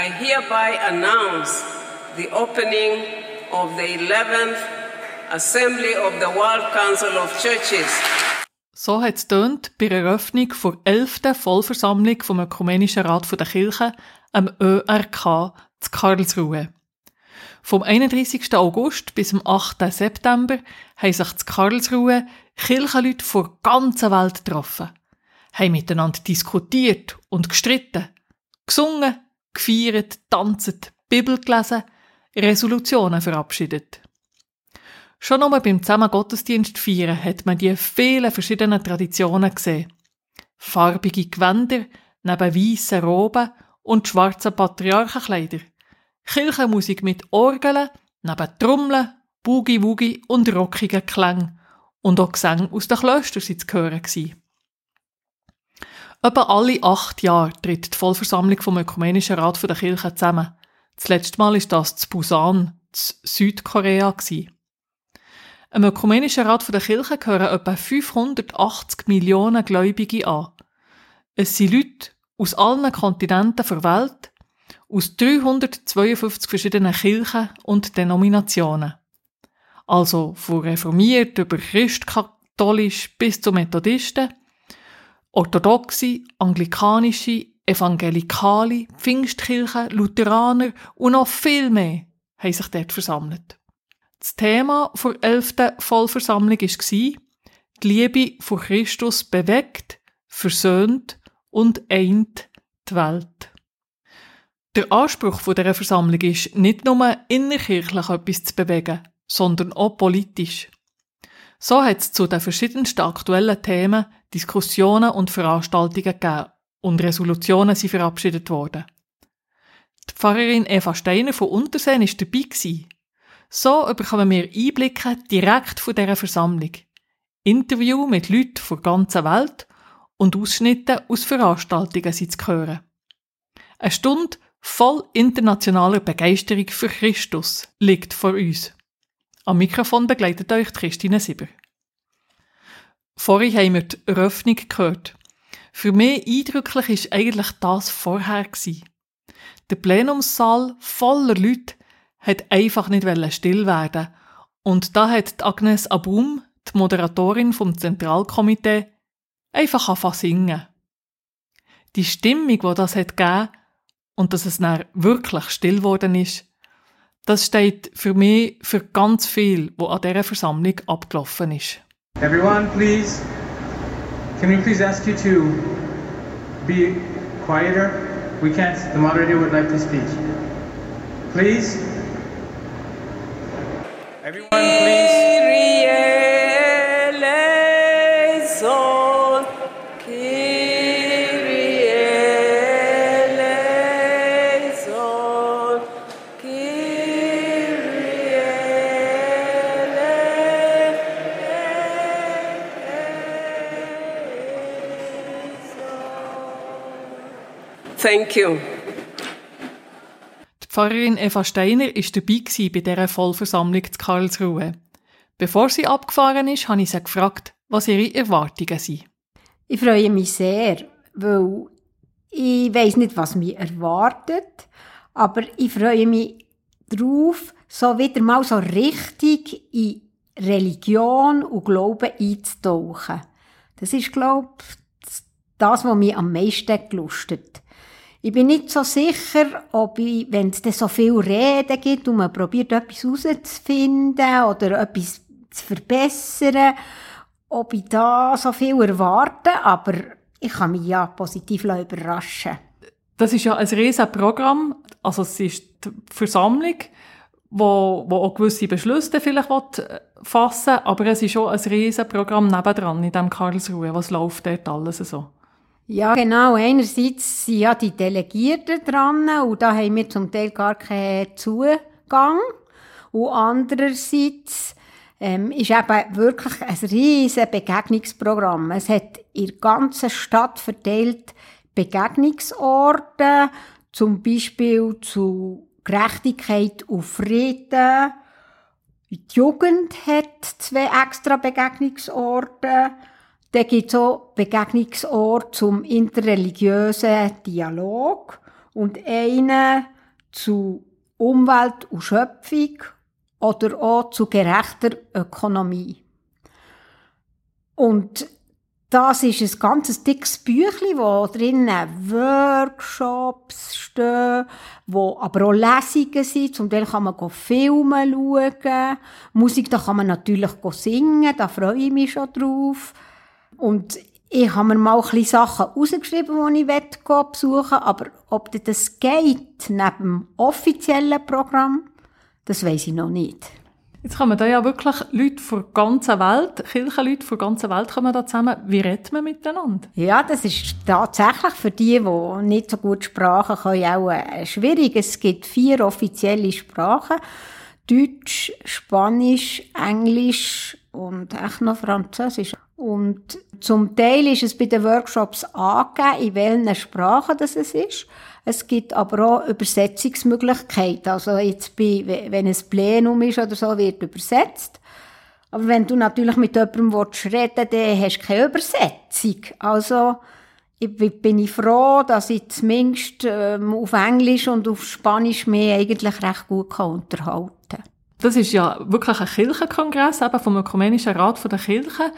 I hereby announce the opening of the 11th Assembly of the World Council of Churches. So hat es bei der Eröffnung der 11. Vollversammlung vom Ökumenischen Rat der Kirche, am ÖRK, zu Karlsruhe. Vom 31. August bis zum 8. September haben sich zu Karlsruhe Kirchenleute vor der ganzen Welt getroffen, haben miteinander diskutiert und gestritten, gesungen, gefeiert, tanzt, Bibel gelesen, Resolutionen verabschiedet. Schon nur beim zusammen Gottesdienst feiern hat man die vielen verschiedenen Traditionen gesehen. Farbige Gewänder neben weißen Roben und schwarzen Patriarchenkleider. Kirchenmusik mit Orgeln, neben Trommeln, Boogie-Woogie und rockigen Klängen. Und auch Gesänge aus den Klöstern waren zu hören. Etwa alle acht Jahre tritt die Vollversammlung vom Ökumenischen Rat der Kirche zusammen. Das letzte Mal war das zu Busan, zu Südkorea. Im Ökumenischen Rat der Kirche gehören etwa 580 Millionen Gläubige an. Es sind Leute aus allen Kontinenten der Welt, aus 352 verschiedenen Kirchen und Denominationen. Also von reformiert über christkatholisch bis zu Methodisten, orthodoxe, anglikanische, evangelikale, Pfingstkirchen, Lutheraner und noch viel mehr haben sich dort versammelt. Das Thema der 11. Vollversammlung war, die Liebe von Christus bewegt, versöhnt und eint die Welt. Der Anspruch dieser Versammlung ist, nicht nur innerkirchlich etwas zu bewegen, sondern auch politisch. So hat es zu den verschiedensten aktuellen Themen Diskussionen und Veranstaltungen gegeben und Resolutionen sind verabschiedet worden. Die Pfarrerin Eva Steiner von Unterseen war dabei. So bekommen wir Einblicke direkt von dieser Versammlung. Interview mit Leuten von der ganzen Welt und Ausschnitte aus Veranstaltungen sind zu hören. Eine Stunde voll internationaler Begeisterung für Christus liegt vor uns. Am Mikrofon begleitet euch Christine Sieber. Vorhin haben wir die Eröffnung gehört. Für mich eindrücklich war eigentlich das vorher. Der Plenumssaal voller Leute hat einfach nicht still werden und da hat Agnes Abum, die Moderatorin vom Zentralkomitee, einfach anfangen singen. Die Stimmung, die das hat gegeben und dass es dann wirklich still geworden ist, das steht für mich für ganz viel, was an dieser Versammlung abgelaufen ist. Everyone, please, can we please ask you to be quieter? We can't, the moderator would like to speak. Please. Everyone, please. Thank you. Die Pfarrerin Eva Steiner war dabei bei dieser Vollversammlung zu Karlsruhe. Bevor sie abgefahren ist, habe ich sie gefragt, was ihre Erwartungen sind. Ich freue mich sehr, weil ich weiß nicht, was mich erwartet, aber ich freue mich darauf, so wieder mal so richtig in Religion und Glauben einzutauchen. Das ist, glaube ich, das, was mich am meisten gelustet. Ich bin nicht so sicher, ob ich, wenn es so viel Reden gibt und man probiert, etwas herauszufinden oder etwas zu verbessern, ob ich da so viel erwarte, aber ich kann mich ja positiv überraschen. Das ist ja ein riesiges Programm, also es ist die Versammlung, wo, wo auch gewisse Beschlüsse vielleicht fassen will, aber es ist auch ein riesiges Programm nebendran in diesem Karlsruhe. Was läuft dort alles so? Ja, genau. Einerseits sind ja die Delegierten dran und da haben wir zum Teil gar keinen Zugang. Und andererseits ähm, ist eben wirklich ein riesiges Begegnungsprogramm. Es hat in der ganzen Stadt verteilt Begegnungsorte, zum Beispiel zu Gerechtigkeit und Frieden. Die Jugend hat zwei extra Begegnungsorte. Dann gibt es auch Begegnungsort zum interreligiösen Dialog. und einen zu Umwelt und Schöpfung oder auch zu gerechter Ökonomie. Und das ist ein ganz dickes Büchlein, wo drinnen Workshops stehen, wo aber auch Lesungen sind. Zum Teil kann man Filme schauen. Musik, da kann man natürlich singen, da freue ich mich schon drauf. Und ich habe mir mal ein bisschen Sachen rausgeschrieben, die ich besuchen will, aber ob das geht, neben dem offiziellen Programm, das weiß ich noch nicht. Jetzt kommen da ja wirklich Leute von der ganzen Welt, Kirchenleute von der ganzen Welt kommen da zusammen. Wie redet man miteinander? Ja, das ist tatsächlich für die, die nicht so gut Sprachen können, auch äh, schwierig. Es gibt vier offizielle Sprachen. Deutsch, Spanisch, Englisch und echt noch Französisch. Und zum Teil ist es bei den Workshops angegeben, in welchen Sprachen das es ist. Es gibt aber auch Übersetzungsmöglichkeiten. Also jetzt bei, wenn es Plenum ist oder so, wird übersetzt. Aber wenn du natürlich mit jemandem reden willst, dann hast du keine Übersetzung. Also, ich bin ich froh, dass ich zumindest ähm, auf Englisch und auf Spanisch mich eigentlich recht gut kann. Das ist ja wirklich ein Kirchenkongress, eben vom Ökumenischen Rat der Kirchen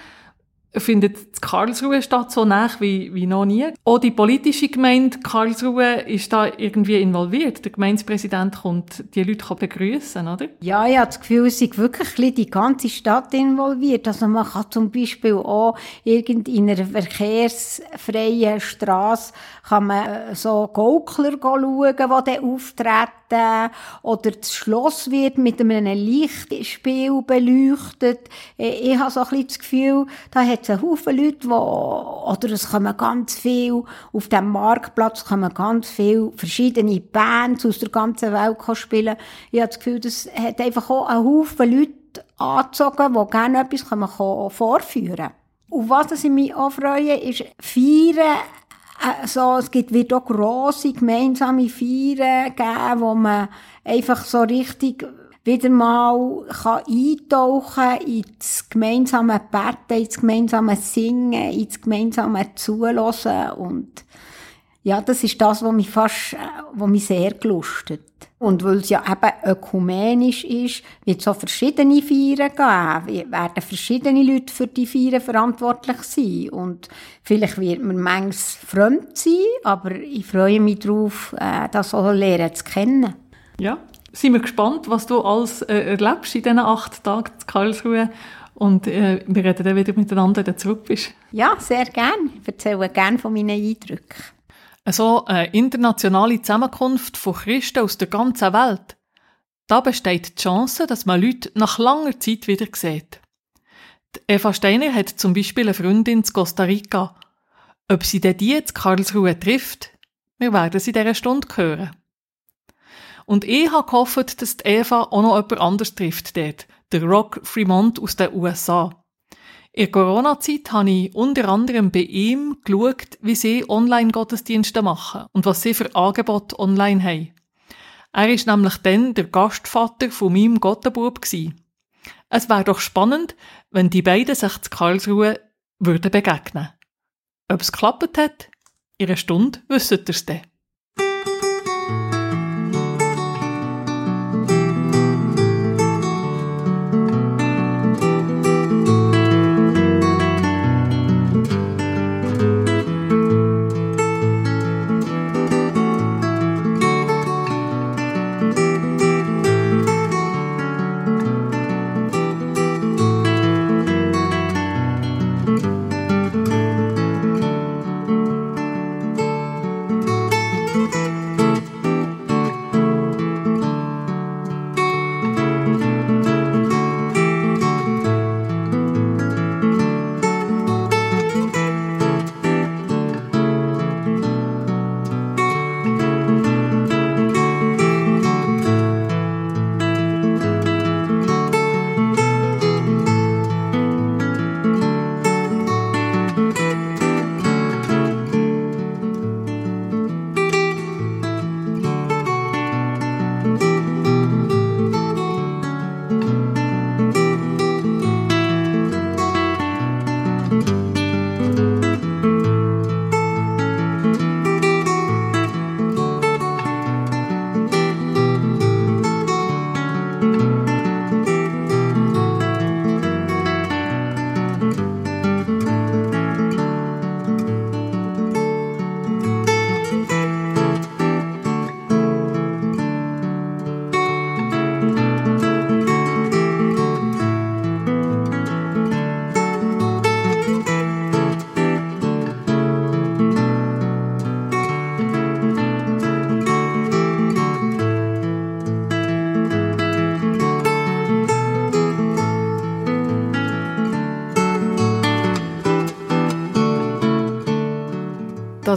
findet Karlsruhe statt, so nach wie, wie noch nie. Auch die politische Gemeinde Karlsruhe ist da irgendwie involviert. Der Gemeindepräsident kommt die Leute begrüßen, oder? Ja, ich habe das Gefühl, es ist wirklich die ganze Stadt involviert. Also man kann zum Beispiel auch in einer verkehrsfreien Straße kann man äh, so Gaukler schauen, die dann auftreten. Oder das Schloss wird mit einem Lichtspiel beleuchtet. Ich habe so ein bisschen das Gefühl, da hat es einen Haufen Leute, die, oder es kommen ganz viel, auf dem Marktplatz kommen ganz viele verschiedene Bands aus der ganzen Welt spielen. Ich habe das Gefühl, das hat einfach auch einen Haufen Leute angezogen, die gerne etwas vorführen können. Und was ich mich auch freue, ist Feiern also, es gibt, wird auch grosse gemeinsame Feiern geben, wo man einfach so richtig wieder mal kann eintauchen ins gemeinsame Beten, ins gemeinsame Singen, ins gemeinsame Zulassen und ja, das ist das, was mich fast, was mich sehr gelustet. Und weil es ja eben ökumenisch ist, wird es so verschiedene Feiern geben. Werden verschiedene Leute für die Feiern verantwortlich sein. Und vielleicht wird man manchmal fremd sein, aber ich freue mich darauf, äh, das auch lernen zu kennen. Ja, sind wir gespannt, was du alles äh, erlebst in diesen acht Tagen in Karlsruhe. Und äh, wir reden dann wieder miteinander, wenn du zurück bist. Ja, sehr gerne. Ich erzähle gerne von meinen Eindrücken. So eine internationale Zusammenkunft von Christen aus der ganzen Welt. Da besteht die Chance, dass man Leute nach langer Zeit wieder sieht. Die Eva Steiner hat zum Beispiel eine Freundin in Costa Rica. Ob sie denn die zu Karlsruhe trifft, wir werden sie in dieser Stunde hören. Und ich habe gehofft, dass die Eva auch noch jemand anders trifft dort, der Rock Fremont aus den USA. In Corona-Zeit habe ich unter anderem bei ihm geschaut, wie sie Online-Gottesdienste machen und was sie für Angebote online haben. Er ist nämlich dann der Gastvater von meinem Gottenbub Es wäre doch spannend, wenn die beiden sich zu Karlsruhe würden begegnen. Ob es geklappt hat? In einer Stunde wisst ihr es dann.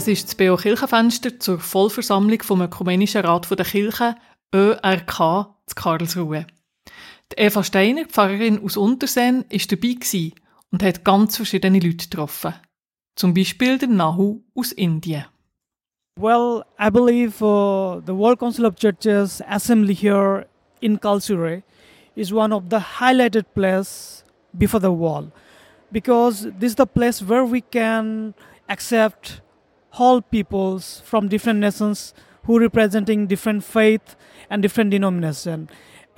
Das ist das BO Kirchenfenster zur Vollversammlung vom Ökumenischen Rat der Kirchen ÖRK zu Karlsruhe. Die Eva Steiner, Pfarrerin aus Untersen, war dabei gewesen und hat ganz verschiedene Leute getroffen. Zum Beispiel den Nahu aus Indien. Well, I believe uh, the World Council of Churches assembly here in Karlsruhe is one of the highlighted place before the wall because this is the place where we can accept all peoples from different nations who representing different faith and different denomination.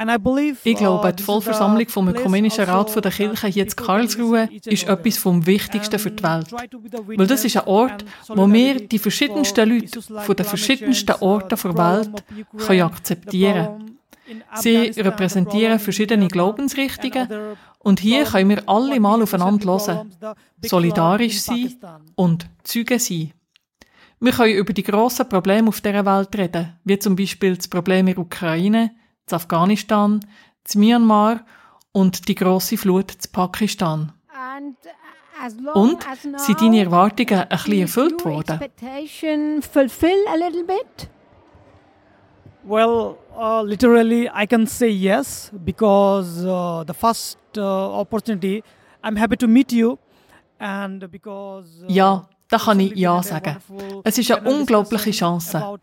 And I believe, Ich glaube, uh, die Vollversammlung vom Ökumenischen Rat also der Kirchen that hier in Karlsruhe ist etwas vom Wichtigsten für die Welt. Weil das ist ein Ort, wo wir die verschiedensten Leute von den verschiedensten uh, Orten der Welt können akzeptieren. in Sie repräsentieren verschiedene Glaubensrichtungen und hier können wir alle mal aufeinander hören, solidarisch sein und Zeugen sein. Wir können über die grossen Probleme auf dieser Welt reden, wie zum Beispiel das Problem in der Ukraine, in Afghanistan, in Myanmar und die grosse Flut in Pakistan. And as long Und sind deine Erwartungen ein bisschen is erfüllt worden? Well, uh, literally, I can say yes because uh, the first uh, opportunity, I'm happy to meet you, and because uh, Ja, da kann ich Ja sagen. Es ist eine unglaubliche Chance.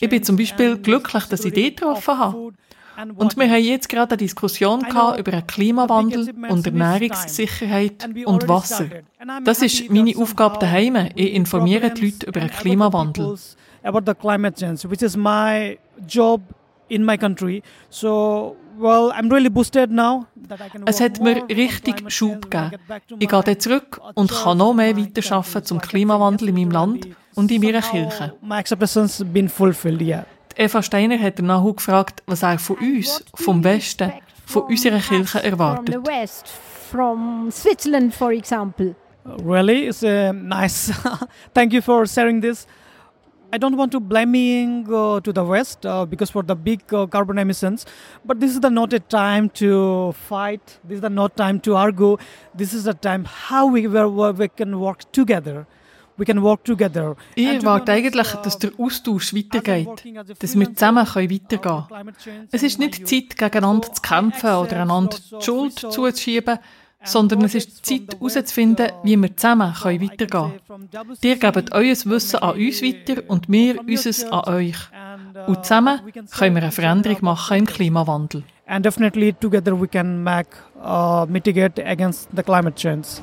Ich bin zum Beispiel glücklich, dass ich dich security getroffen of habe. Und wir haben jetzt gerade eine Diskussion gehabt über den Klimawandel und Ernährungssicherheit und Wasser. Das ist meine Aufgabe daheim. Ich informiere die Leute über den Klimawandel. peoples, About the climate change, which is my job in my country. So, well, I'm really boosted now that I can Es hat mir richtig Schub gegeben. Ich gehe dann zurück und kann noch mehr weiterarbeiten zum Klimawandel in meinem Land und in meiner Kirche. Die Eva Steiner hat Nahu gefragt, was er von uns, vom Westen, von unserer Kirche erwartet. From the West, from Switzerland, for example. Really, it's uh, nice. Thank you for sharing this. I don't want to blaming uh, to the West uh, because for the big uh, carbon emissions, but this is the not a time to fight. This is the not time to argue. This is the time how we where, where we can work together. We can work together. Ich honest, eigentlich, uh, dass der Austausch weitergeht, dass wir zusammen können uh, weitergehen können. Es ist nicht. Zeit, gegeneinander zu kämpfen oder einander die Schuld zuzuschieben, sondern es ist Zeit herauszufinden, wie wir zusammen können weitergehen können. Ihr gebt euer Wissen an uns weiter und wir unseres an euch. uh, Und zusammen können wir eine Veränderung machen im. Klimawandel. And definitely together we can make uh, mitigate against the climate change.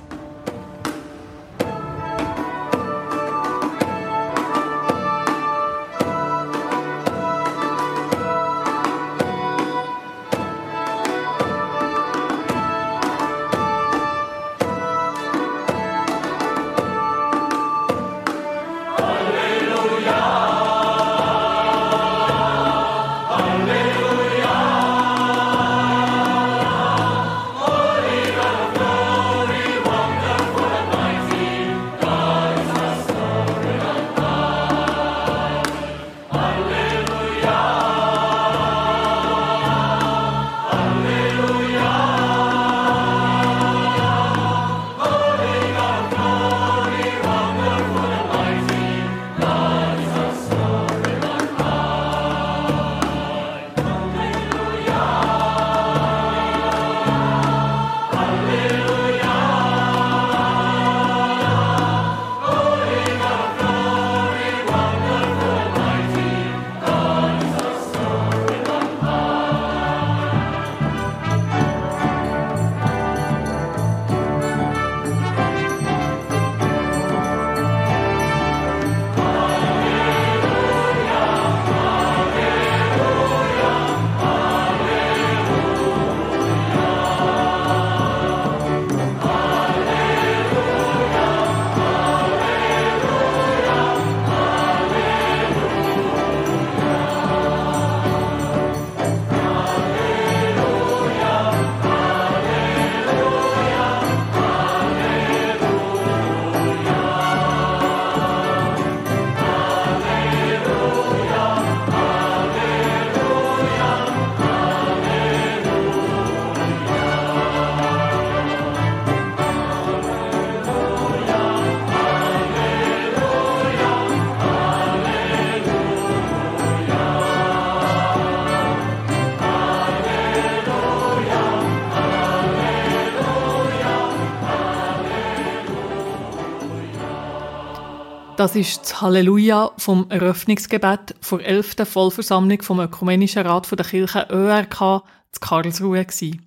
Das ist das Halleluja vom Eröffnungsgebet vor 11. Vollversammlung vom Ökumenischen Rat der Kirche ÖRK zu Karlsruhe. Die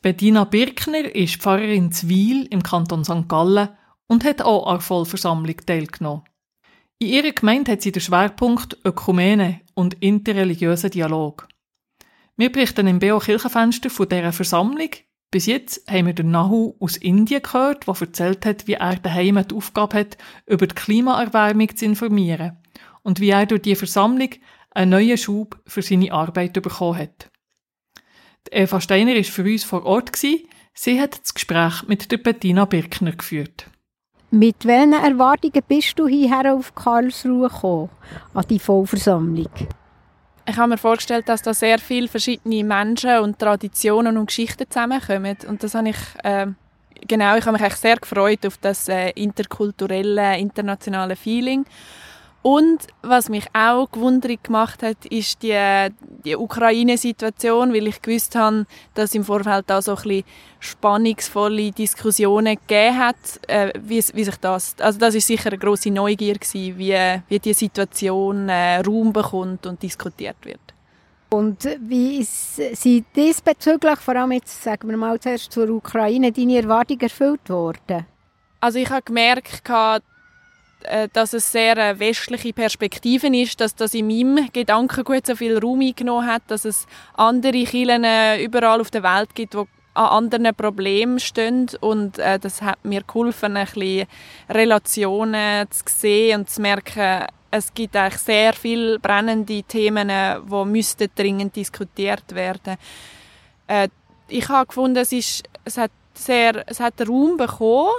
Bettina Birkner ist Pfarrerin Zwil im Kanton St. Gallen und hat auch an der Vollversammlung teilgenommen. In ihrer Gemeinde hat sie den Schwerpunkt Ökumene und interreligiösen Dialog. Wir berichten im BO Kirchenfenster von dieser Versammlung, bis jetzt haben wir den Nahu aus Indien gehört, der erzählt hat, wie er daheim die Aufgabe hat, über die Klimaerwärmung zu informieren und wie er durch die Versammlung einen neuen Schub für seine Arbeit bekommen hat. Die Eva Steiner war für uns vor Ort. Sie hat das Gespräch mit der Bettina Birkner geführt. Mit welchen Erwartungen bist du hierher auf Karlsruhe gekommen, an die Vollversammlung? Ich habe mir vorgestellt, dass da sehr viele verschiedene Menschen und Traditionen und Geschichten zusammenkommen. Und das habe ich, äh, genau, ich habe mich sehr gefreut auf das äh, interkulturelle, internationale Feeling. Und was mich auch gewundert gemacht hat, ist die, die Ukraine-Situation, weil ich gewusst habe, dass im Vorfeld da so ein bisschen spannungsvolle Diskussionen gegeben hat, äh, wie, wie sich das, also das ist sicher eine große Neugier gewesen, wie, wie die Situation äh, Raum bekommt und diskutiert wird. Und wie sind diesbezüglich, vor allem jetzt, sagen wir mal zuerst zur Ukraine, deine Erwartungen erfüllt worden? Also ich habe gemerkt, dass es sehr eine westliche Perspektive ist, dass das in meinem Gedankengut so viel Raum eingenommen hat, dass es andere Kirchen äh, überall auf der Welt gibt, die an anderen Problemen stehen und äh, das hat mir geholfen, ein bisschen Relationen zu sehen und zu merken, es gibt eigentlich sehr viele brennende Themen, die müssten dringend diskutiert werden. Äh, ich habe gefunden, es, ist, es hat sehr, es hat Raum bekommen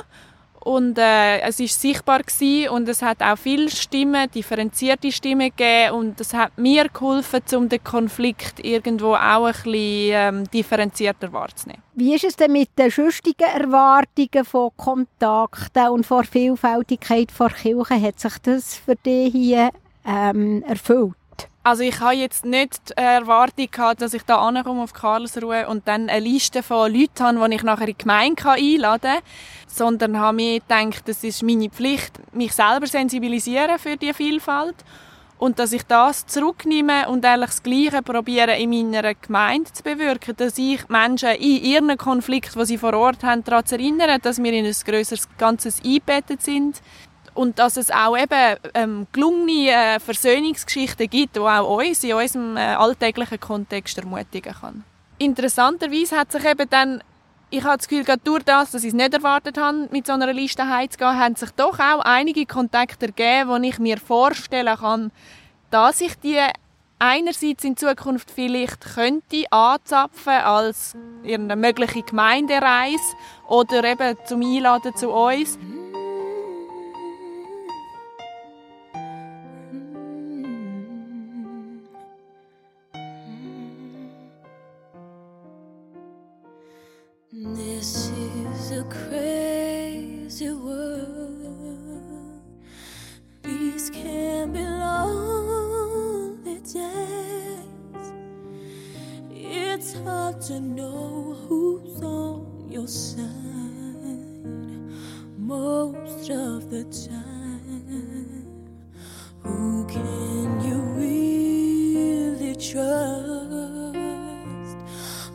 und äh, es ist sichtbar gewesen und es hat auch viele Stimmen, differenzierte Stimmen gegeben und das hat mir geholfen, um den Konflikt irgendwo auch ein bisschen ähm, differenzierter wahrzunehmen. Wie ist es denn mit den sonstigen Erwartungen von Kontakten und von Vielfältigkeit von Kirchen? Hat sich das für dich hier ähm, erfüllt? Also ich habe jetzt nicht die Erwartung gehabt, dass ich da ankomme auf Karlsruhe und dann eine Liste von Leuten habe, die ich nachher in die Gemeinde einladen kann, sondern habe mir gedacht, das ist meine Pflicht, mich selber sensibilisieren für die Vielfalt und dass ich das zurücknehme und eigentlich das Gleiche probiere in meiner Gemeinde zu bewirken, dass ich Menschen in ihren Konflikt, die sie vor Ort haben, daran zu erinnern, dass wir in ein grösseres Ganzes eingebettet sind, und dass es auch eben ähm, gelungene äh, Versöhnungsgeschichten gibt, die auch uns in unserem äh, alltäglichen Kontext ermutigen kann. Interessanterweise hat sich eben dann ich habe das Gefühl, gerade durch das, dass ich es nicht erwartet habe, mit so einer Liste heimzugehen, haben sich doch auch einige Kontakte ergeben, wo ich mir vorstellen kann, dass ich die einerseits in Zukunft vielleicht könnte anzapfen als irgendeine mögliche Gemeindereise oder eben zum Einladen zu uns. To know who's on your side most of the time. Who can you really trust?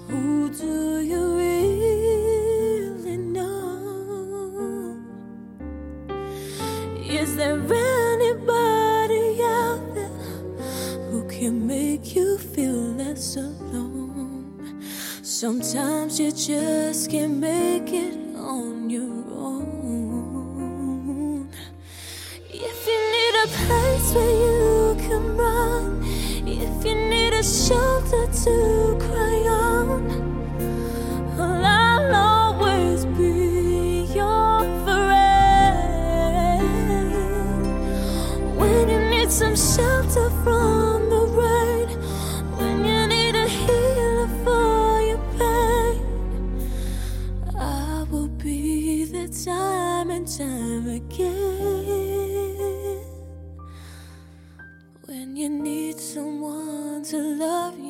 Who do Sometimes you just can't make it on your own. If you need a place where you can run, if you need a shelter to cry on, well, I'll always be your friend. When you need some shelter from someone to love you,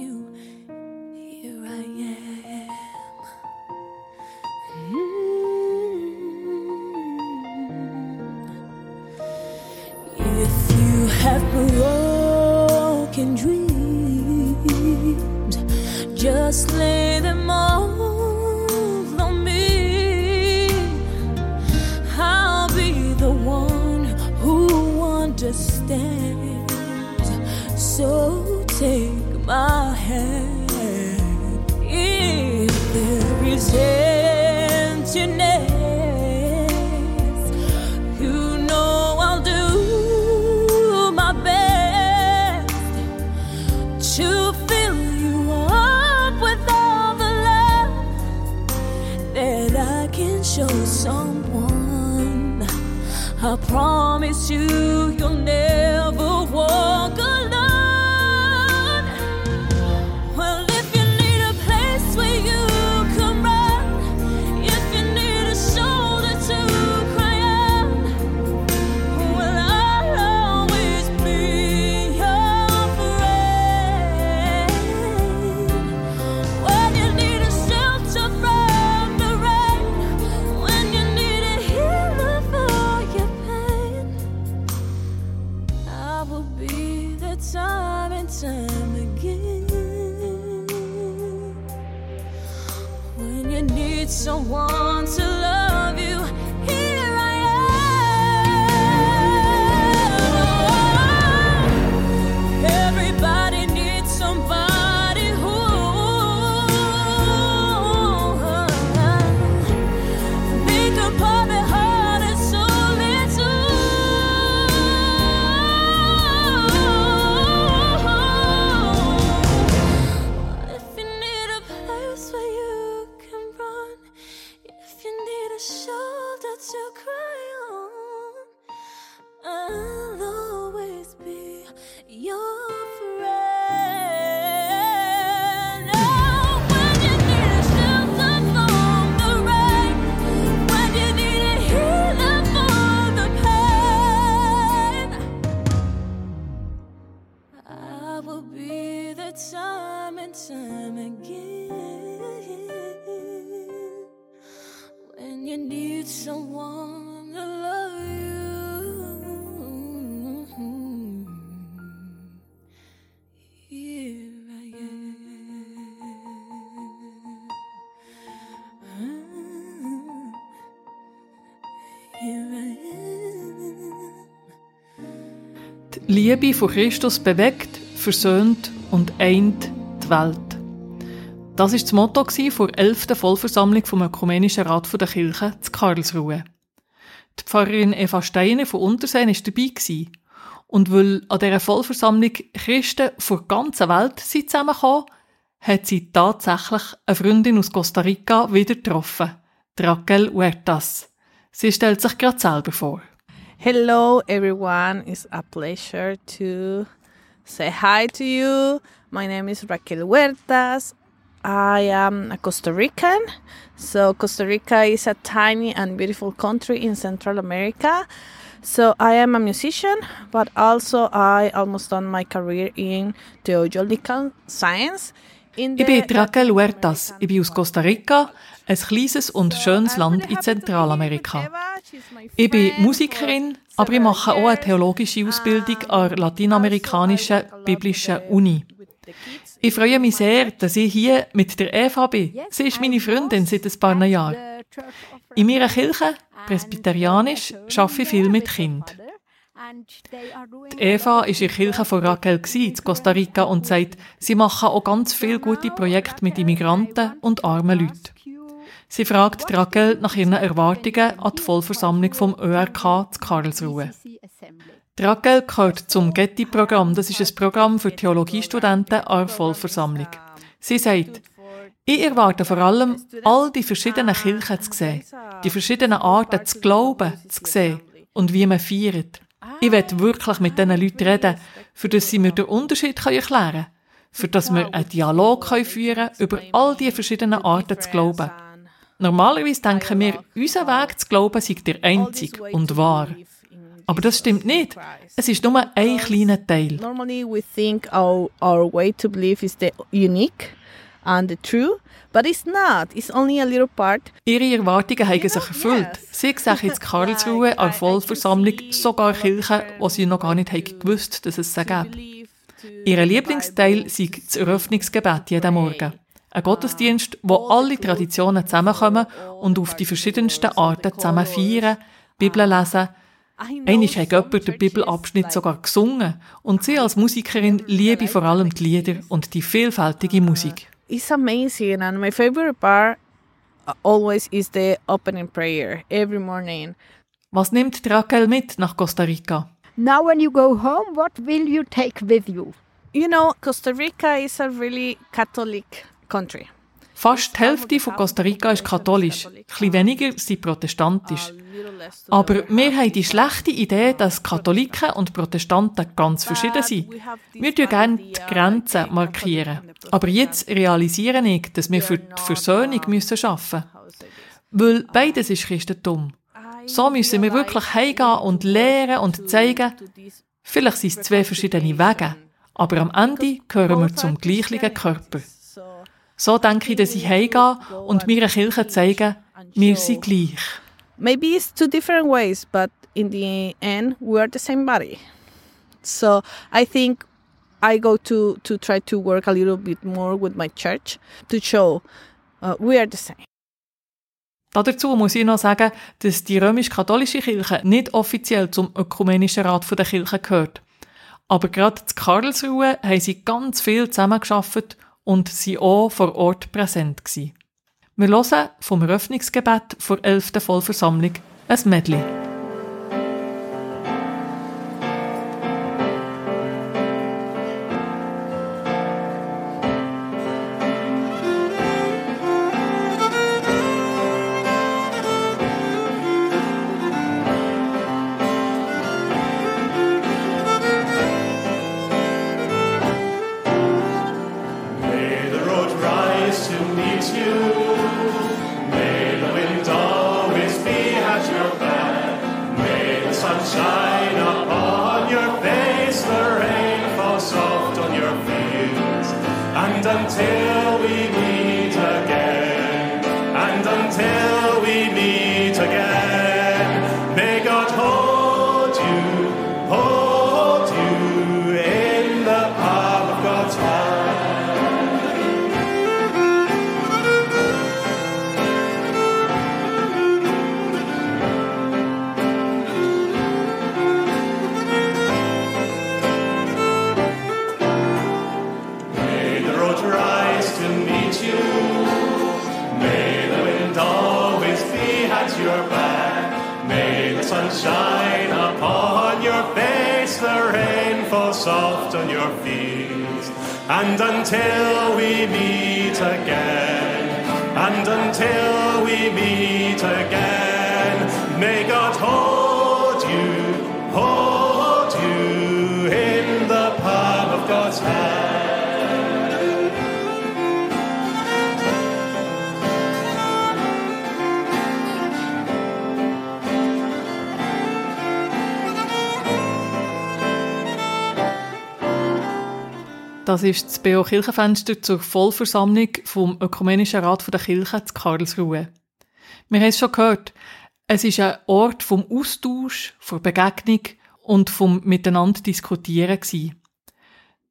Liebe von Christus bewegt, versöhnt und eint die Welt. Das war das Motto der 11. Vollversammlung vom Ökumenischen Rat der Kirche zu Karlsruhe. Die Pfarrerin Eva Steiner von Unterseen war dabei. Und weil an dieser Vollversammlung Christen von der ganzen Welt zusammengekommen hat sie tatsächlich eine Freundin aus Costa Rica wieder getroffen, Raquel Huertas. Sie stellt sich gerade selber vor. Hello, everyone. It's a pleasure to say hi to you. My name is Raquel Huertas. I am a Costa Rican. So, Costa Rica is a tiny and beautiful country in Central America. So, I am a musician, but also I almost done my career in theological science. Ich bin Raquel Huertas. Ich bin aus Costa Rica, ein kleines und schönes Land in Zentralamerika. Ich bin Musikerin, aber ich mache auch eine theologische Ausbildung an der lateinamerikanischen biblischen Uni. Ich freue mich sehr, dass ich hier mit der Eva bin. Sie ist meine Freundin seit ein paar Jahren. In meiner Kirche, presbyterianisch, arbeite ich viel mit Kindern. Die Eva war in der Kirche von Raquel in Costa Rica und sagt, sie machen auch ganz viele gute Projekte mit Immigranten und armen Leuten. Sie fragt Raquel nach ihren Erwartungen an die Vollversammlung vom ÖRK zu Karlsruhe. Raquel gehört zum Getty-Programm. Das ist ein Programm für Theologiestudenten an der Vollversammlung. Sie sagt, ich erwarte vor allem, all die verschiedenen Kirchen zu sehen, die verschiedenen Arten zu glauben, zu sehen und wie man feiert. Ich will wirklich mit diesen Leuten reden, für dass sie mir den Unterschied erklären können, für dass wir einen Dialog führen können über all die verschiedenen Arten zu glauben. Normalerweise denken wir, unser Weg zu glauben sei der einzige und wahr. Aber das stimmt nicht. Es ist nur ein kleiner Teil. Normally, we think our, our way to believe is the unique and true, but it's not. It's only a little part. Ihre Erwartungen haben sich erfüllt. Sie sehen jetzt Karlsruhe an Vollversammlung sogar Kirchen, die sie noch gar nicht haben gewusst dass es sie gibt. Ihr Lieblingsteil sei das Eröffnungsgebet jeden Morgen. Ein Gottesdienst, wo alle Traditionen zusammenkommen und auf die verschiedensten Arten zusammen feiern, Bibel lesen. Einmal hat jemand den Bibelabschnitt sogar gesungen und sie als Musikerin liebe vor allem die Lieder und die vielfältige Musik. It's amazing, and my favorite part uh, always is the opening prayer every morning. Was nimmt die Raquel mit nach Costa Rica? Now when you go home, what will you take with you? You know, Costa Rica is a really Catholic country. Fast die Hälfte von Costa Rica ist katholisch, bisschen weniger sind protestantisch. Aber wir haben die schlechte Idee, dass Katholiken und Protestanten ganz verschieden sind. Wir tun gerne die Grenzen markieren. Aber jetzt realisiere ich, dass wir für die Versöhnung arbeiten müssen. Weil beides ist Christentum. So müssen wir wirklich heimgehen und lehren und zeigen, vielleicht sind es zwei verschiedene Wege, aber am Ende gehören wir zum gleichen Körper. So denke ich, dass ich heimgehe und mir eine Kirche zeigen, wir sind gleich. Maybe it's two different ways, but in the end, we are the same body. So I think I go to, to try to work a little bit more with my church to show uh, we are the same. Dazu muss ich noch sagen, dass die römisch-katholische Kirche nicht offiziell zum Ökumenischen Rat der Kirche gehört. Aber gerade zu Karlsruhe haben sie ganz viel zusammengearbeitet und sie auch vor Ort präsent gewesen. Wir hören vom Eröffnungsgebet vor 11. Vollversammlung ein Medley. Until we meet soft on your fields. And until we meet again, and until we meet again, may God hold Das ist das BO Kirchenfenster zur Vollversammlung vom Ökumenischen Rat der Kirche zu Karlsruhe. Wir haben es schon gehört. Es ist ein Ort vom Austausch, von Begegnung und vom Miteinander diskutieren gsi.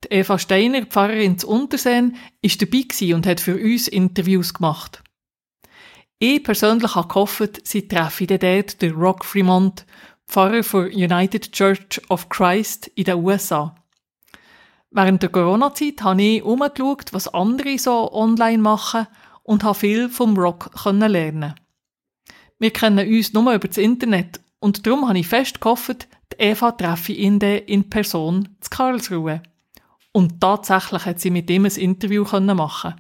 Die Eva Steiner, Pfarrerin zu Unterseen, ist dabei und hat für uns Interviews gemacht. Ich persönlich habe gehofft, sie treffen dort den Rock Fremont, Pfarrer für United Church of Christ in den USA. Während der Corona-Zeit habe ich umgeschaut, was andere so online machen und habe viel vom Rock lernen. Wir kennen uns nur über das Internet und darum habe ich fest gehofft, die Eva treffe ich dann in Person zu Karlsruhe. Und tatsächlich hat sie mit ihm ein Interview machen.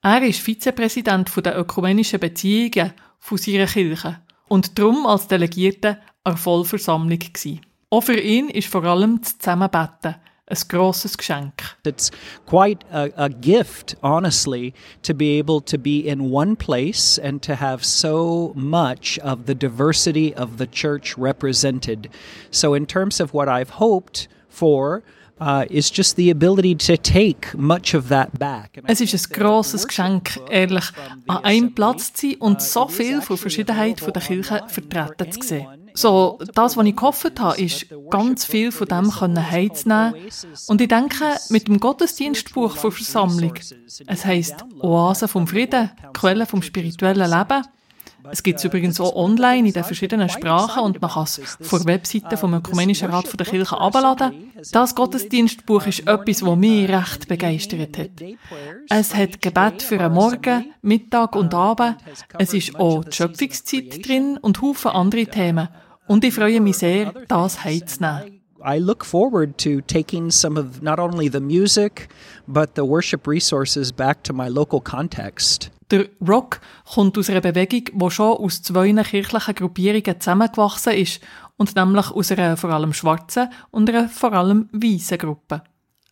Er ist Vizepräsident der ökumenischen Beziehungen von seiner Kirche und darum als Delegierter an Vollversammlung gsi. Auch für ihn ist vor allem das Zusammenbeten ein grosses Geschenk. It's quite a, a gift, honestly, to be able to be in one place and to have so much of the diversity of the church represented. So, in terms of what I've hoped for, uh, is just the ability to take much of that back. Es ist ein grosses Geschenk, ehrlich, an einem Platz zu sein und uh, so viel von Verschiedenheit available der Kirche vertreten zu sehen. So, das, was ich gehofft habe, ist, ganz viel von dem können heimzunehmen. Und ich denke, mit dem Gottesdienstbuch für Versammlung, es heisst Oase vom Frieden, Quelle vom spirituellen Leben, es gibt es übrigens auch online in den verschiedenen Sprachen und man kann es von der Webseite vom Ökumenischen Rat der Kirche herunterladen. Das Gottesdienstbuch ist etwas, das mich recht begeistert hat. Es hat Gebet für einen Morgen, Mittag und Abend. Es ist auch die Schöpfungszeit drin und Haufen andere Themen. Und ich freue mich sehr, das heimzunehmen. I look forward to taking some of not only the music, but the worship resources back to my local context. Der Rock kommt aus einer Bewegung, die schon aus zwei kirchlichen Gruppierungen zusammengewachsen ist, und nämlich aus einer vor allem schwarzen und einer vor allem weißen Gruppe.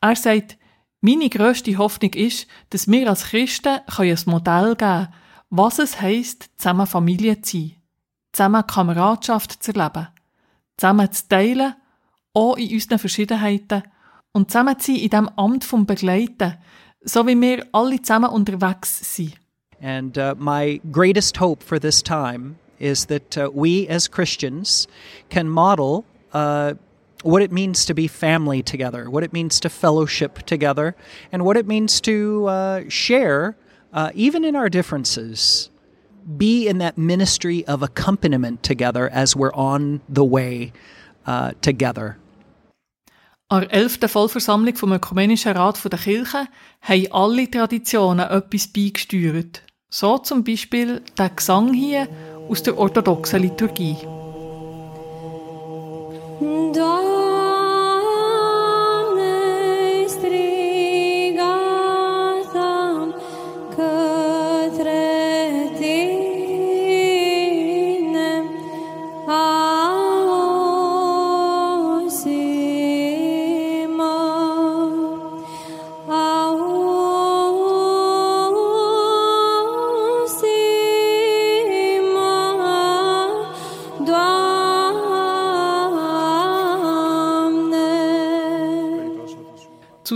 Er sagt, meine grösste Hoffnung ist, dass wir als Christen ein Modell geben können, was es heisst, zusammen Familie zu sein, zusammen Kameradschaft zu erleben, zusammen zu teilen, auch in unseren Verschiedenheiten und zusammen zu sein in Amt vom Begleiten, so wie wir alle zusammen unterwegs sind. And uh, my greatest hope for this time is that uh, we as Christians can model uh, what it means to be family together, what it means to fellowship together, and what it means to uh, share, uh, even in our differences. Be in that ministry of accompaniment together as we're on the way uh, together. An der 11. Vollversammlung vom Ökumenischen Rat der Kirche haben alle Traditionen etwas beigesteuert. So zum Beispiel der Gesang hier aus der orthodoxen Liturgie. Doamne,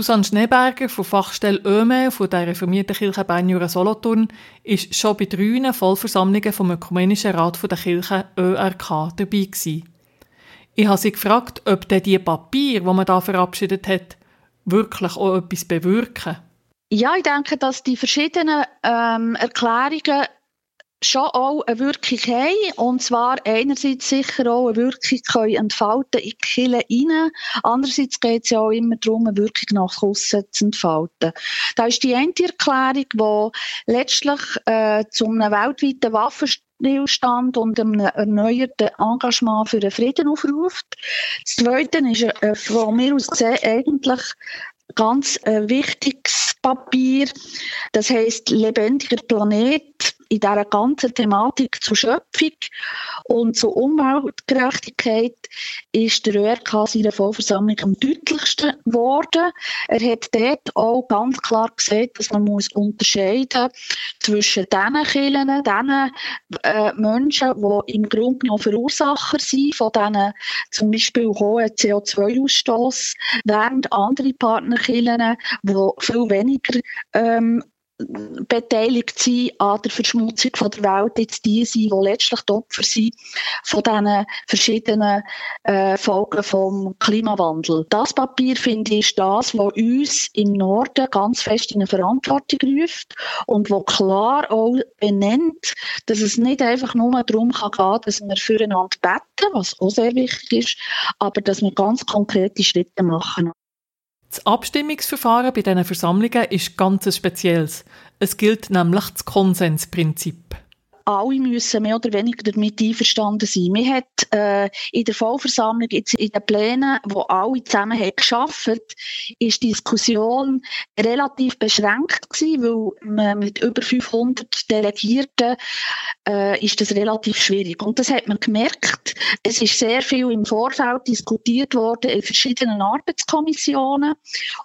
Susanne Schneeberger von Fachstelle ÖME von der reformierten Kirche Bern Solothurn ist schon bei drei Vollversammlungen vom Ökumenischen Rat der Kirche ÖRK dabei gewesen. Ich habe sie gefragt, ob denn die Papier, die man da verabschiedet hat, wirklich auch etwas bewirken. Ja, ich denke, dass die verschiedenen ähm, Erklärungen schon auch eine Wirkung haben. Und zwar einerseits sicher auch eine Wirkung können entfalten in die Kirche rein. Andererseits geht es ja auch immer darum, eine Wirkung nach außen zu entfalten. Da ist die eine Erklärung, die letztlich äh, zu einem weltweiten Waffenstillstand und einem erneuerten Engagement für den Frieden aufruft. Das Zweite ist äh, von mir aus gesehen eigentlich ganz äh, wichtiges Papier. Das heißt lebendiger Planet in dieser ganzen Thematik zur Schöpfung und zur Umweltgerechtigkeit ist der ÖRK seiner Vollversammlung am deutlichsten geworden. Er hat dort auch ganz klar gesagt, dass man muss unterscheiden zwischen den Kirchen, den äh, Menschen, die im Grunde genommen Verursacher sind von diesen zum Beispiel hohen CO2-Ausstoß, während andere Partnerkirchen, die viel weniger ähm, beteiligt sind an der Verschmutzung von der Welt, jetzt die sind, die letztlich die Opfer sind von diesen verschiedenen äh, Folgen vom Klimawandel. Das Papier, finde ich, ist das, was uns im Norden ganz fest in eine Verantwortung ruft und wo klar auch benennt, dass es nicht einfach nur darum kann gehen, dass wir füreinander beten, was auch sehr wichtig ist, aber dass wir ganz konkrete Schritte machen. Das Abstimmungsverfahren bei diesen Versammlungen ist ganz spezielles. Es gilt nämlich das Konsensprinzip. Alle müssen mehr oder weniger damit einverstanden sein. Wir hat äh, in der Vollversammlung, jetzt in den Plänen, wo alle zusammen haben geschafft, ist die Diskussion relativ beschränkt gewesen, weil man mit über 500 Delegierten äh, ist das relativ schwierig. Und das hat man gemerkt. Es ist sehr viel im Vorfeld diskutiert worden in verschiedenen Arbeitskommissionen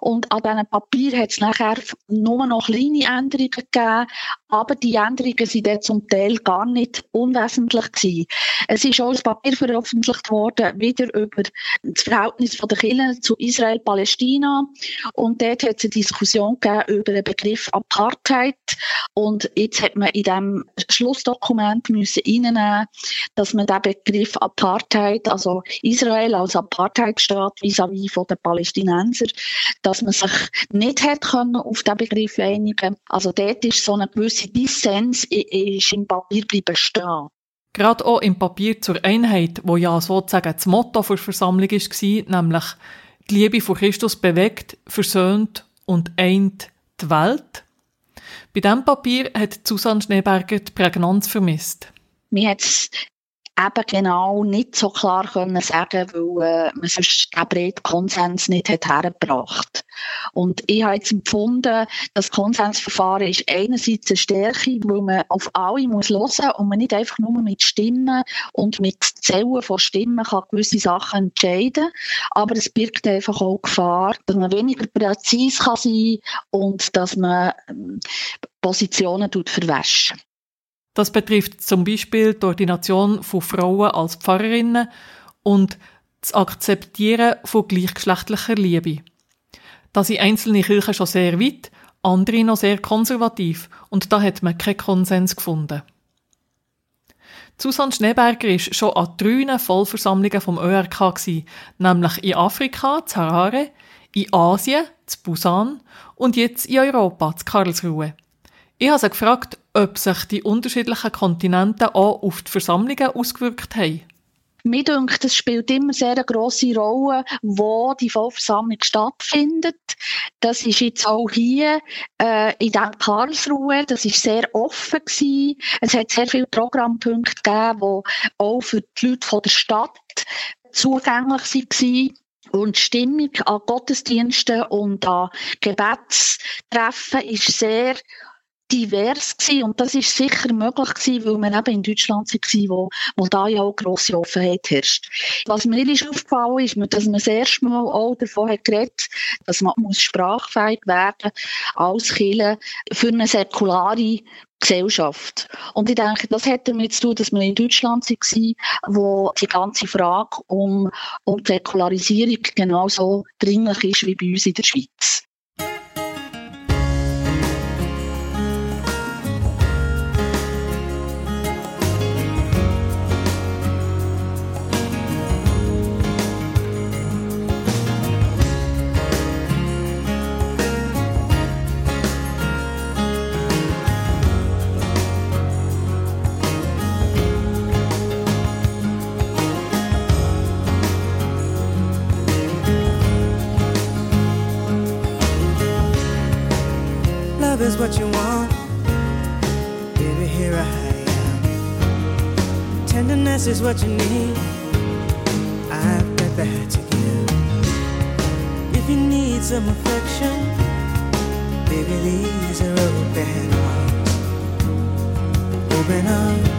und an diesem Papier hat es nachher nur noch kleine Änderungen gegeben, aber die Änderungen sind dann zum Teil Gar nicht unwesentlich gewesen. Es ist auch ein Papier veröffentlicht worden, wieder über das Verhältnis von der Kirche zu Israel-Palästina. Und dort hat es eine Diskussion gegeben über den Begriff Apartheid. Und jetzt hat man in diesem Schlussdokument müssen reinnehmen, dass man den Begriff Apartheid, also Israel als Apartheidstaat vis-à-vis von den Palästinensern, dass man sich nicht können auf diesen Begriff einigen. Also dort ist so eine gewisse Dissens ist im Papier bleiben stehen. Gerade auch im Papier zur Einheit, wo ja sozusagen das Motto der Versammlung war, nämlich die Liebe von Christus bewegt, versöhnt und eint die Welt. Bei diesem Papier hat Susanne Schneeberger die Prägnanz vermisst. Mir hat es eben genau nicht so klar können sagen, weil äh, man sonst den breiten Konsens nicht hat hergebracht. Und ich habe jetzt empfunden, das Konsensverfahren ist einerseits eine Stärke, weil man auf alle muss hören und man nicht einfach nur mit Stimmen und mit Zählen von Stimmen kann gewisse Sachen entscheiden. Aber es birgt einfach auch Gefahr, dass man weniger präzise kann sein und dass man ähm, Positionen tut verwäschen. Das betrifft zum Beispiel die Ordination von Frauen als Pfarrerinnen und das Akzeptieren von gleichgeschlechtlicher Liebe. Da sind einzelne Kirchen schon sehr weit, andere noch sehr konservativ und da hat man keinen Konsens gefunden. Susanne Schneeberger war schon an drei Vollversammlungen vom ÖRK, nämlich in Afrika, zu Harare, in Asien, zu Busan und jetzt in Europa, zu Karlsruhe. Ich habe sie gefragt, ob sich die unterschiedlichen Kontinente auch auf die Versammlungen ausgewirkt haben. Mir denkt, es spielt immer sehr eine grosse Rolle, wo die Vollversammlung stattfindet. Das ist jetzt auch hier äh, in Karlsruhe. Das ist sehr offen gewesen. Es hat sehr viele Programmpunkte gegeben, die auch für die Leute von der Stadt zugänglich waren. Und die Stimmung an Gottesdiensten und an Gebetstreffen ist sehr divers gewesen. und das ist sicher möglich gewesen, weil wir eben in Deutschland waren, wo, wo da ja auch grosse Offenheit herrscht. Was mir ist aufgefallen ist, dass man das erste Mal auch davon hat geredet, dass man muss sprachfähig werden als Kirche für eine säkulare Gesellschaft. Und ich denke, das hat damit zu tun, dass wir in Deutschland waren, wo die ganze Frage um, um die Säkularisierung genauso dringlich ist wie bei uns in der Schweiz. Tenderness is what you need. I've got that to give. If you need some affection, baby, these are open arms. Open arms.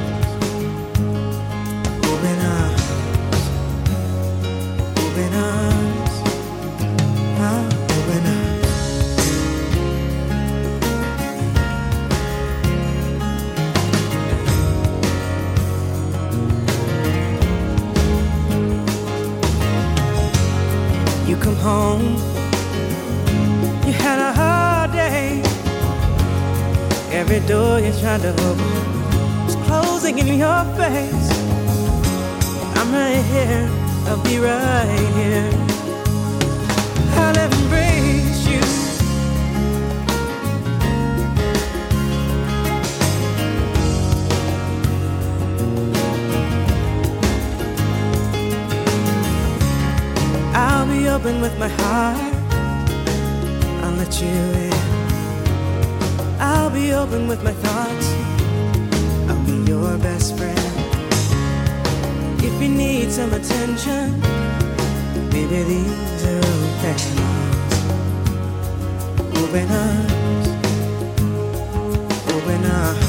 Open arms. Open arms. Ah, home, you had a hard day. Every door you tried to open was closing in your face. I'm right here, I'll be right here. I'll embrace you. Open with my heart. I'll let you in. I'll be open with my thoughts. I'll be your best friend. If you need some attention, baby, these are open arms. Open arms. Open arms.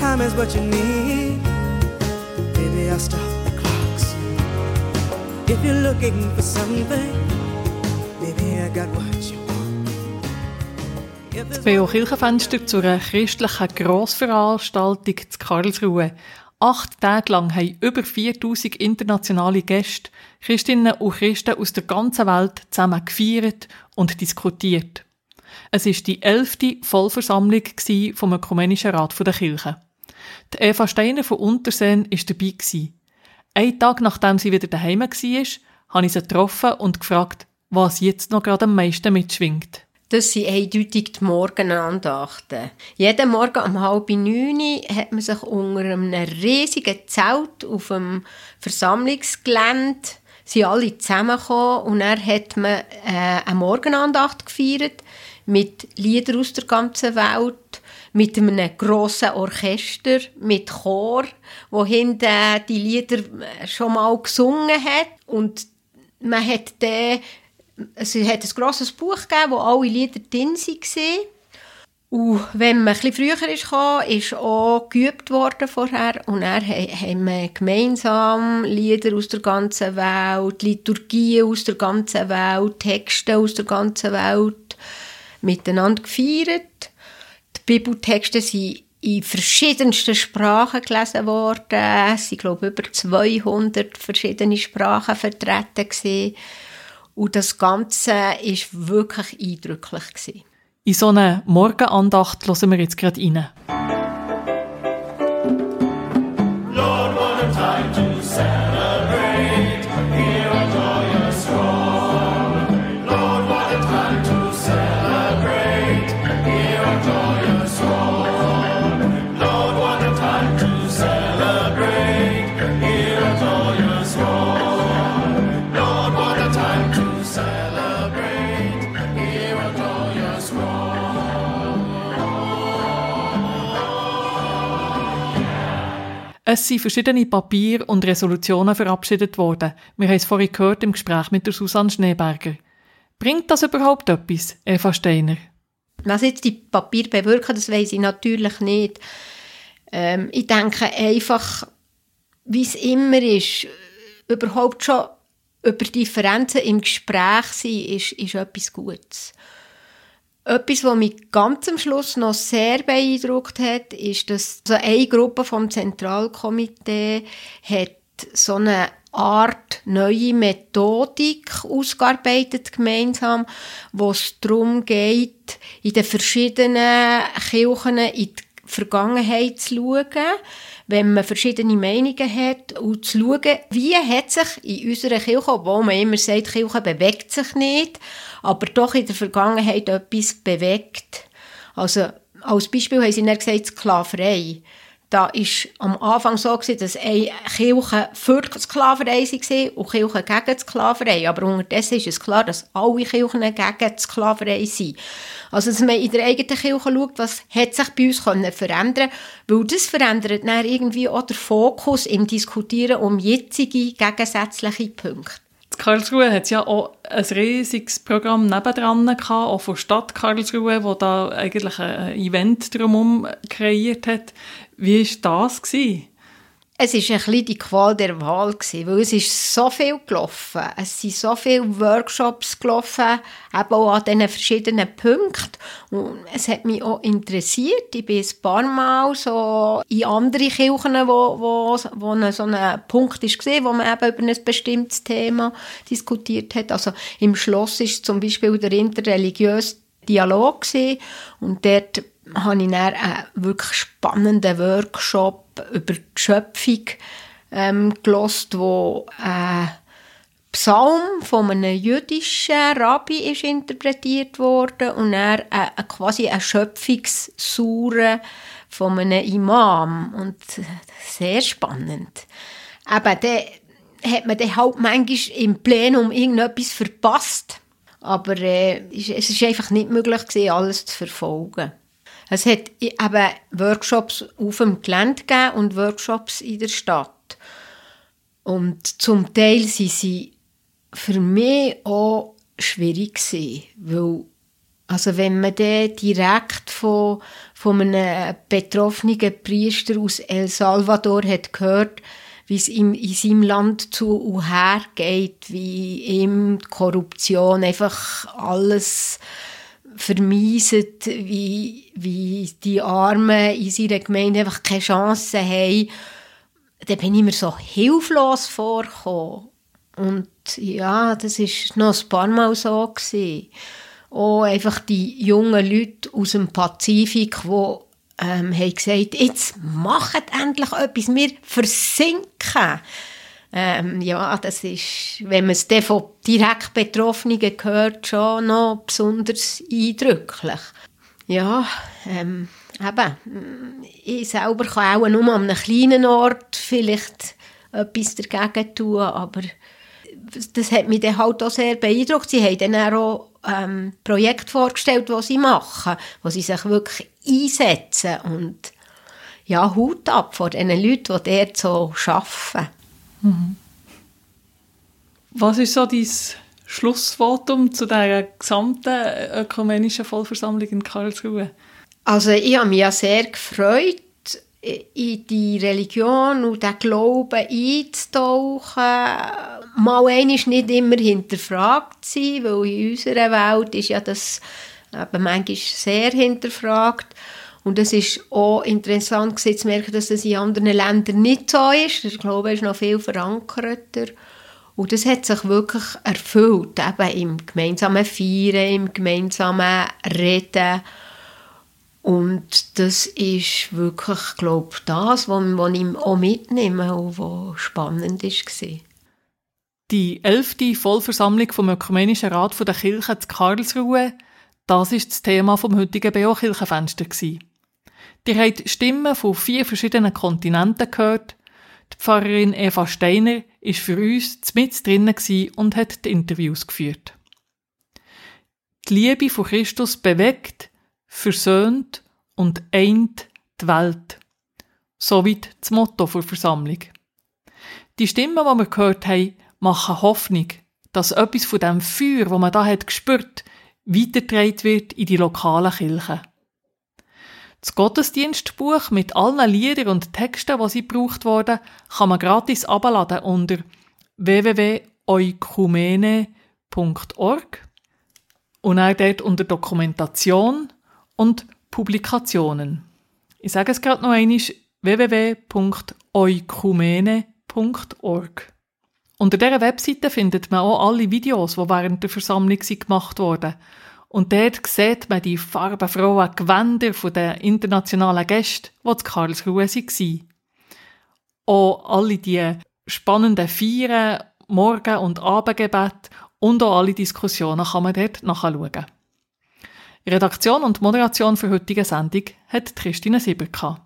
Time is what you need. Baby, I'll stop the clocks. If you're looking for something, maybe I got what you Das BO Kirchenfenster zu einer christlichen Grossveranstaltung zu Karlsruhe. Acht Tage lang haben über 4000 internationale Gäste, Christinnen und Christen aus der ganzen Welt zusammen gefeiert und diskutiert. Es ist die elfte Vollversammlung vom Ökumenischen Rat der Kirche. Die Eva Steiner von Unterseen war dabei. Einen Tag nachdem sie wieder daheim war, habe ich sie getroffen und gefragt, was jetzt noch gerade am meisten mitschwingt. Das sind eindeutig die Morgenandachten. Jeden Morgen um halb neun hat man sich unter einem riesigen Zelt auf dem Versammlungsgelände sind alle zusammengekommen und dann hat man äh, eine Morgenandacht gefeiert mit Liedern aus der ganzen Welt, mit einem grossen Orchester, mit Chor, wo hinten die Lieder schon mal gesungen hat und man hat dann es hat ein grosses Buch gegeben, wo alle Lieder drin waren. Und wenn man etwas früher kam, ist auch geübt worden vorher. Und dann haben wir gemeinsam Lieder aus der ganzen Welt, Liturgien aus der ganzen Welt, Texte aus der ganzen Welt miteinander gefeiert. Bibeltexte sind in verschiedensten Sprachen gelesen worden. Es waren, glaube ich, über 200 verschiedene Sprachen vertreten. Und das Ganze war wirklich eindrücklich. In so eine Morgenandacht hören wir jetzt gerade rein. Es sind verschiedene Papiere und Resolutionen verabschiedet worden. Wir haben es vorhin gehört im Gespräch mit der Susanne Schneeberger. Bringt das überhaupt etwas, Eva Steiner? Was jetzt die Papiere bewirken, das weiß ich natürlich nicht. Ähm, ich denke einfach, wie es immer ist, überhaupt schon über Differenzen im Gespräch sein, ist, ist etwas Gutes. Etwas, was mich ganz am Schluss noch sehr beeindruckt hat, ist, dass so eine Gruppe vom Zentralkomitee hat so eine Art neue Methodik ausgearbeitet gemeinsam, wo es darum geht, in den verschiedenen Kirchen in die Vergangenheit zu schauen, wenn man verschiedene Meinungen hat und zu schauen, wie hat sich in unserer Kirche, obwohl man immer sagt, die Kirche bewegt sich nicht, aber doch in der Vergangenheit etwas bewegt. Also, als Beispiel haben sie dann gesagt, Sklaverei. Da ist am Anfang so gewesen, dass eine Kirche für die Sklaverei war und Kirche gegen die Sklaverei. Aber unterdessen ist es klar, dass alle Kirchen gegen die Sklaverei sind. Also, dass man in der eigenen Kirche schaut, was hat sich bei uns können verändern weil das verändert dann irgendwie auch den Fokus im Diskutieren um jetzige gegensätzliche Punkte. Karlsruhe hat ja auch ein riesiges Programm nebendran gehabt, auch von Stadt Karlsruhe, wo da eigentlich ein Event drumherum kreiert hat. Wie war das? Gewesen? Es war ein bisschen die Qual der Wahl, weil es ist so viel gelaufen. Es sind so viele Workshops gelaufen, eben auch an diesen verschiedenen Punkten. Und es hat mich auch interessiert. Ich bin ein paar Mal so in andere Kirchen, wo, wo, wo so ein Punkt war, wo man eben über ein bestimmtes Thema diskutiert hat. Also im Schloss ist zum Beispiel der interreligiöse Dialog und dort habe ich dann einen wirklich spannenden Workshop über die Schöpfung ähm, gelost, wo ein Psalm von einem jüdischen Rabbi ist interpretiert worden und er äh, quasi eine Schöpfungssure von einem Imam und äh, sehr spannend. Aber dann hat man dann halt manchmal im Plenum irgendetwas verpasst. Aber äh, es ist einfach nicht möglich alles zu verfolgen. Es hat eben Workshops auf dem Gelände gegeben und Workshops in der Stadt. Und zum Teil sind sie für mich auch schwierig weil also wenn man direkt von, von einem betroffenen Priester aus El Salvador hat gehört, wie es ihm in seinem Land zu und her geht, wie ihm die Korruption einfach alles vermeiset, wie, wie die Armen in seiner Gemeinde einfach keine Chance haben, dann bin ich mir so hilflos vorgekommen. Und ja, das ist noch ein paar Mal so gewesen. Auch einfach die jungen Leute aus dem Pazifik, die ähm, haben gesagt, jetzt macht endlich etwas, wir versinken. Ähm, ja, das ist, wenn man es dann von direkt Betroffenen hört, schon noch besonders eindrücklich. Ja, ähm, eben, ich selber kann auch nur an einem kleinen Ort vielleicht etwas dagegen tun, aber das hat mich dann halt auch sehr beeindruckt. Sie haben dann auch ähm, Projekte vorgestellt, die sie machen, wo sie sich wirklich einsetzen und ja, Hut ab vor den Leuten, die dort so arbeiten. Was ist so dein Schlussvotum zu dieser gesamten ökumenischen Vollversammlung in Karlsruhe? Also ich habe mich ja sehr gefreut, in die Religion und den Glauben einzutauchen. Mal einmal nicht immer hinterfragt zu sein, weil in unserer Welt ist ja das eben manchmal sehr hinterfragt. Und es ist auch interessant zu merken, dass das in anderen Ländern nicht so ist. Der Glaube ist noch viel verankerter. Und das hat sich wirklich erfüllt, eben im gemeinsamen Feiern, im gemeinsamen Reden. Und das ist wirklich, glaube ich, das, was, ich auch mitnehme und was spannend war. Die elfte Vollversammlung vom Ökumenischen Rat der Kirche zu Karlsruhe, das ist das Thema vom heutigen BO Kirchenfenster gsi. Ihr habt Stimmen von vier verschiedenen Kontinenten gehört. Die Pfarrerin Eva Steiner ist für uns mit drinnen und hat die Interviews geführt. Die Liebe von Christus bewegt, versöhnt und eint die Welt. Soweit das Motto der Versammlung. Die Stimmen, die wir gehört haben, machen Hoffnung, dass etwas von dem Feuer, das man da hat gespürt, weitergetragen wird in die lokalen Kirchen. Das Gottesdienstbuch mit allen Liedern und Texten, die sie gebraucht wurden, kann man gratis abladen unter www.eukumene.org und auch dort unter Dokumentation und Publikationen. Ich sage es gerade noch einmal, www.eukumene.org. Unter dieser Webseite findet man auch alle Videos, die während der Versammlung gemacht wurden. Und dort sieht man die farbenfrohen Gewänder der internationalen Gäste, die zu Karlsruhe waren. Auch alle die spannenden Feiern, Morgen- und Abendgebet und auch alle Diskussionen kann man dort nachschauen. Redaktion und Moderation für heutige Sendung hat Christine Sieber gehabt.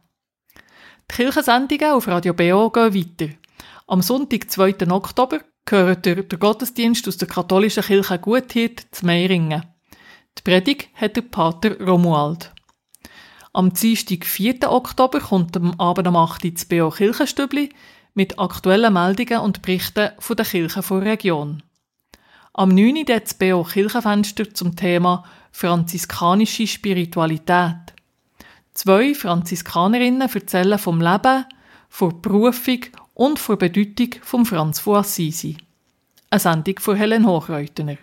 Die Kirchensendungen auf Radio BO gehen weiter. Am Sonntag, 2. Oktober, gehört der, Gottesdienst aus der katholischen Kirche Guthiet zu Meiringen. Die Predigt hat der Pater Romuald. Am Dienstag, 4. Oktober, kommt am Abend um 8 Uhr das BO Kirchenstübli mit aktuellen Meldungen und Berichten von der Kirche der Region. Am 9. Uhr das BO Kirchenfenster zum Thema franziskanische Spiritualität. Zwei Franziskanerinnen erzählen vom Leben, von Berufung und von Bedeutung von Franz von Assisi. Eine Sendung von Helen Hochreutener.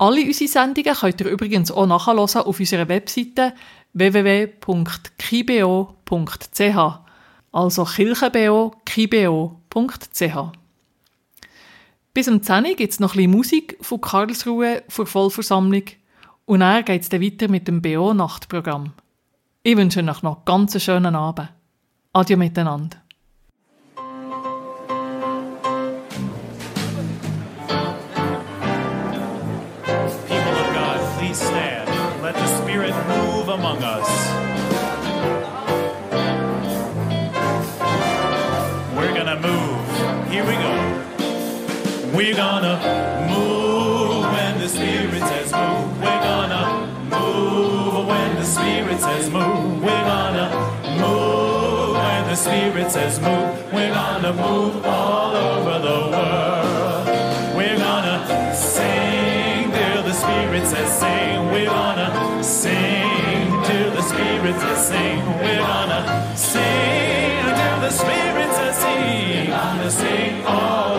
Alle unsere Sendungen könnt ihr übrigens auch nachhören auf unserer Webseite www.kibo.ch also kirchenbo.kibo.ch Bis am 10 gibt es noch ein Musik von Karlsruhe vor Vollversammlung Und dann geht es dann weiter mit dem BO-Nachtprogramm. Ich wünsche euch noch ganz einen schönen Abend. Adieu miteinander. God, stand. Let the Spirit move among us. We're gonna move. Here we go. We're gonna move when the Spirit says move. We're gonna move when the Spirit says move. We're gonna move when the Spirit says move. We're gonna move all over the world. Spirit says sing. We're gonna sing till the Spirit says sing. We're gonna sing till the Spirit says sing. We're gonna sing all